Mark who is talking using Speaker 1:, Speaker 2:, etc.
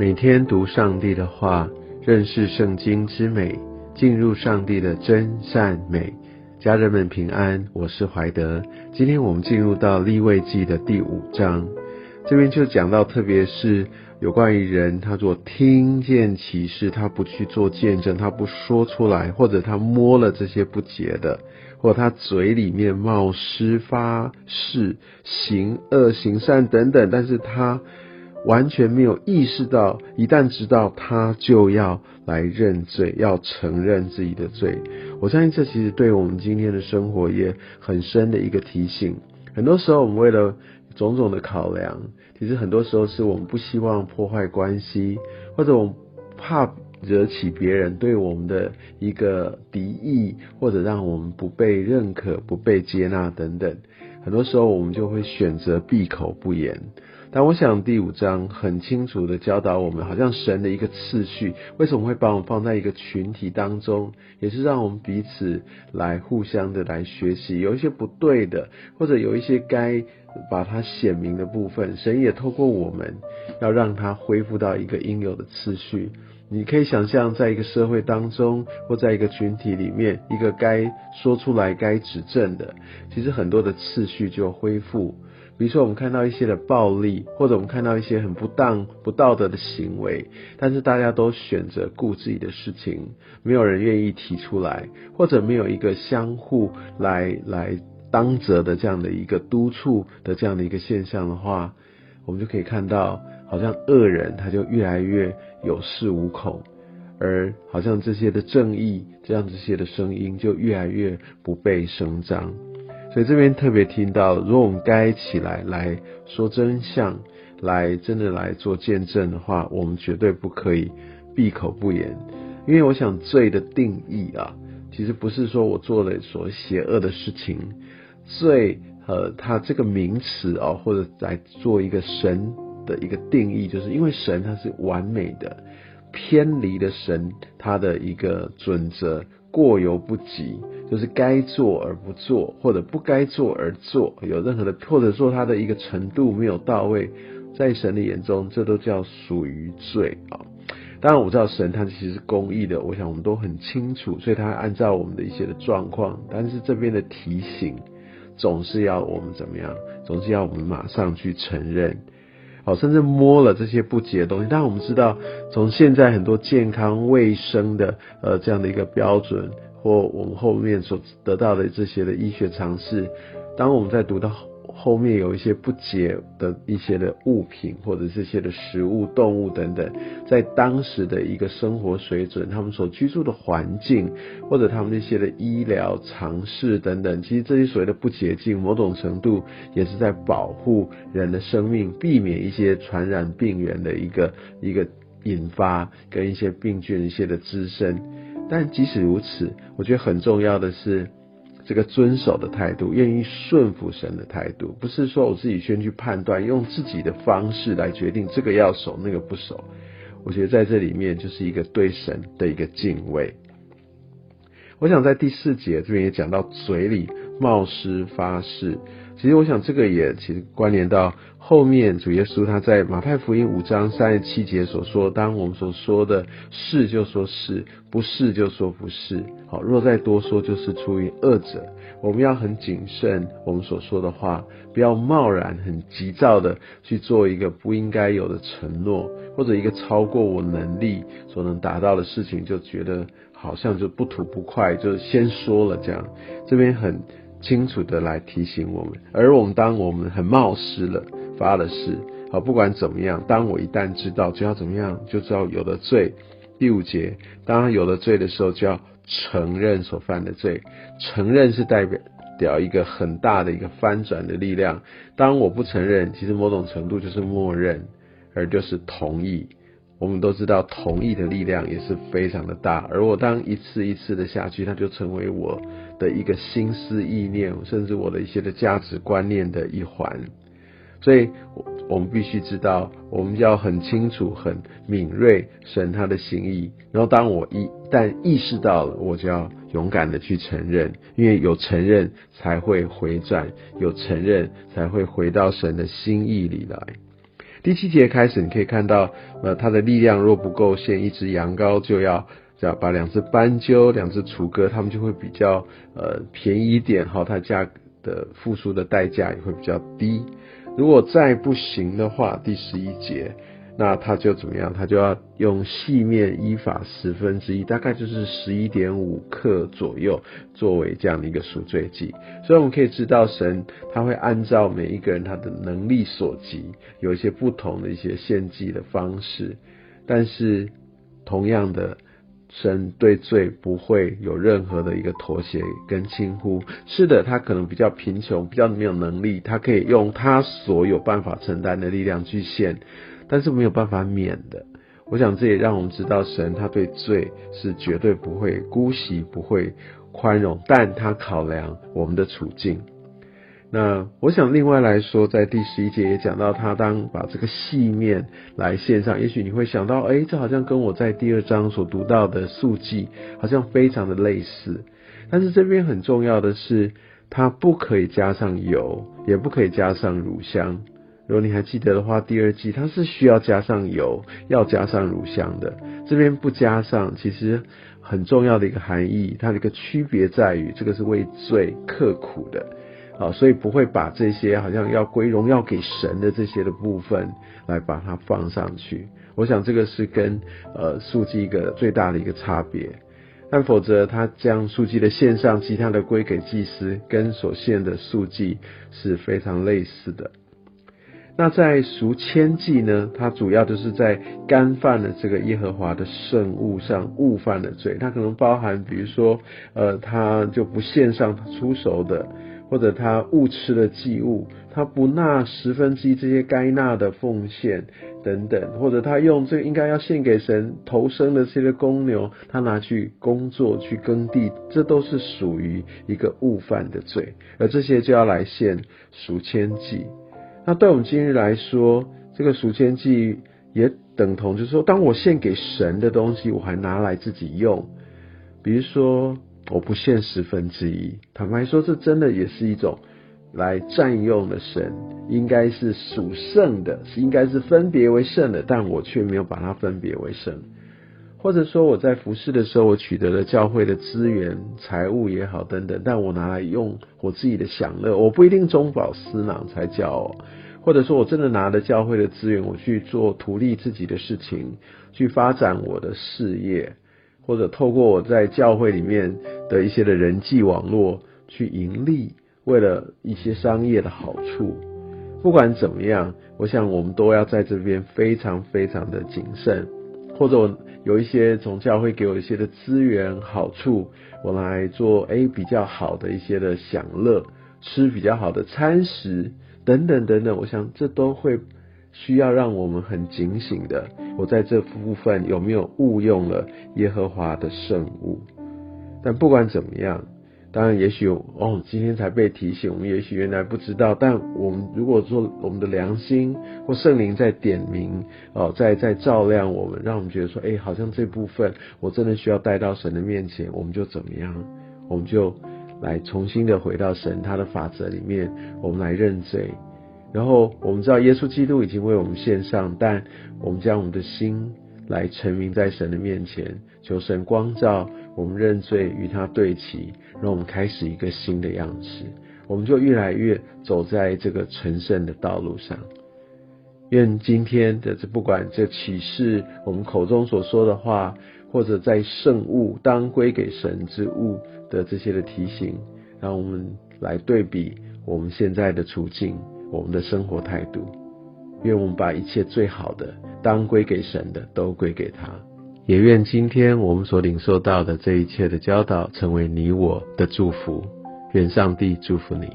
Speaker 1: 每天读上帝的话，认识圣经之美，进入上帝的真善美。家人们平安，我是怀德。今天我们进入到立位记的第五章，这边就讲到，特别是有关于人，他做听见启示，他不去做见证，他不说出来，或者他摸了这些不洁的，或他嘴里面冒失发誓行恶行善等等，但是他。完全没有意识到，一旦知道他就要来认罪，要承认自己的罪。我相信这其实对我们今天的生活也很深的一个提醒。很多时候，我们为了种种的考量，其实很多时候是我们不希望破坏关系，或者我们怕惹起别人对我们的一个敌意，或者让我们不被认可、不被接纳等等。很多时候，我们就会选择闭口不言。但我想第五章很清楚的教导我们，好像神的一个次序，为什么会把我们放在一个群体当中，也是让我们彼此来互相的来学习，有一些不对的，或者有一些该把它显明的部分，神也透过我们要让它恢复到一个应有的次序。你可以想象，在一个社会当中，或在一个群体里面，一个该说出来、该指正的，其实很多的次序就恢复。比如说，我们看到一些的暴力，或者我们看到一些很不当、不道德的行为，但是大家都选择顾自己的事情，没有人愿意提出来，或者没有一个相互来来当责的这样的一个督促的这样的一个现象的话，我们就可以看到，好像恶人他就越来越有恃无恐，而好像这些的正义，这样这些的声音就越来越不被声张。所以这边特别听到，如果我们该起来来说真相，来真的来做见证的话，我们绝对不可以闭口不言。因为我想罪的定义啊，其实不是说我做了所邪恶的事情，罪和它这个名词啊，或者来做一个神的一个定义，就是因为神它是完美的，偏离了神他的一个准则。过犹不及，就是该做而不做，或者不该做而做，有任何的，或者说他的一个程度没有到位，在神的眼中，这都叫属于罪啊。当然我知道神他其实是公义的，我想我们都很清楚，所以他按照我们的一些的状况，但是这边的提醒总是要我们怎么样，总是要我们马上去承认。好，甚至摸了这些不洁的东西。但我们知道，从现在很多健康卫生的呃这样的一个标准，或我们后面所得到的这些的医学常识，当我们在读到。后面有一些不洁的一些的物品，或者这些的食物、动物等等，在当时的一个生活水准，他们所居住的环境，或者他们那些的医疗常识等等，其实这些所谓的不洁净，某种程度也是在保护人的生命，避免一些传染病源的一个一个引发，跟一些病菌一些的滋生。但即使如此，我觉得很重要的是。这个遵守的态度，愿意顺服神的态度，不是说我自己先去判断，用自己的方式来决定这个要守，那个不守。我觉得在这里面就是一个对神的一个敬畏。我想在第四节这边也讲到嘴里冒失发誓，其实我想这个也其实关联到。后面主耶稣他在马太福音五章三十七节所说，当我们所说的是就说是，不是就说不是。好，若再多说，就是出于恶者。我们要很谨慎我们所说的话，不要贸然很急躁的去做一个不应该有的承诺，或者一个超过我能力所能达到的事情，就觉得好像就不吐不快，就先说了这样。这边很清楚的来提醒我们，而我们当我们很冒失了。发了誓，好，不管怎么样，当我一旦知道，就要怎么样，就知道有了罪。第五节，当他有了罪的时候，就要承认所犯的罪。承认是代表表一个很大的一个翻转的力量。当我不承认，其实某种程度就是默认，而就是同意。我们都知道，同意的力量也是非常的大。而我当一次一次的下去，它就成为我的一个心思意念，甚至我的一些的价值观念的一环。所以，我们必须知道，我们要很清楚、很敏锐神他的心意。然后，当我一旦意识到了，我就要勇敢的去承认，因为有承认才会回转，有承认才会回到神的心意里来。第七节开始，你可以看到，呃，他的力量若不够献一只羊羔，就要只要把两只斑鸠、两只雏鸽，他们就会比较呃便宜一点，哈，它价格的付出的代价也会比较低。如果再不行的话，第十一节。那他就怎么样？他就要用细面依法十分之一，大概就是十一点五克左右，作为这样的一个赎罪祭。所以我们可以知道，神他会按照每一个人他的能力所及，有一些不同的一些献祭的方式。但是同样的，神对罪不会有任何的一个妥协跟轻忽。是的，他可能比较贫穷，比较没有能力，他可以用他所有办法承担的力量去献。但是没有办法免的，我想这也让我们知道，神他对罪是绝对不会姑息、不会宽容，但他考量我们的处境。那我想另外来说，在第十一节也讲到，他当把这个细面来献上，也许你会想到，哎，这好像跟我在第二章所读到的素祭好像非常的类似。但是这边很重要的是，它不可以加上油，也不可以加上乳香。如果你还记得的话，第二季它是需要加上油，要加上乳香的。这边不加上，其实很重要的一个含义，它的一个区别在于，这个是为罪刻苦的，啊，所以不会把这些好像要归荣耀给神的这些的部分来把它放上去。我想这个是跟呃素祭一个最大的一个差别。但否则，他将素祭的献上，其他的归给祭司，跟所献的素祭是非常类似的。那在赎千祭呢？它主要就是在干犯了这个耶和华的圣物上误犯了罪。它可能包含，比如说，呃，他就不献上出熟的，或者他误吃了祭物，他不纳十分之一这些该纳的奉献等等，或者他用这个应该要献给神投生的这些公牛，他拿去工作去耕地，这都是属于一个误犯的罪，而这些就要来献赎千祭。那对我们今日来说，这个赎千祭也等同，就是说，当我献给神的东西，我还拿来自己用。比如说，我不献十分之一，坦白说，这真的也是一种来占用了神，应该是属圣的，是应该是分别为圣的，但我却没有把它分别为圣。或者说，我在服侍的时候，我取得了教会的资源、财物也好等等，但我拿来用我自己的享乐，我不一定中饱私囊才叫。或者说我真的拿了教会的资源，我去做图利自己的事情，去发展我的事业，或者透过我在教会里面的一些的人际网络去盈利，为了一些商业的好处。不管怎么样，我想我们都要在这边非常非常的谨慎。或者我有一些从教会给我一些的资源好处，我来做诶比较好的一些的享乐，吃比较好的餐食等等等等，我想这都会需要让我们很警醒的。我在这部分有没有误用了耶和华的圣物？但不管怎么样。当然，也许哦，今天才被提醒，我们也许原来不知道。但我们如果说我们的良心或圣灵在点名哦，在在照亮我们，让我们觉得说，哎，好像这部分我真的需要带到神的面前，我们就怎么样？我们就来重新的回到神他的法则里面，我们来认罪。然后我们知道耶稣基督已经为我们献上，但我们将我们的心来沉明在神的面前，求神光照。我们认罪，与他对齐，让我们开始一个新的样式，我们就越来越走在这个成圣的道路上。愿今天的这不管这启示，我们口中所说的话，或者在圣物当归给神之物的这些的提醒，让我们来对比我们现在的处境，我们的生活态度。愿我们把一切最好的当归给神的，都归给他。也愿今天我们所领受到的这一切的教导，成为你我的祝福。愿上帝祝福你。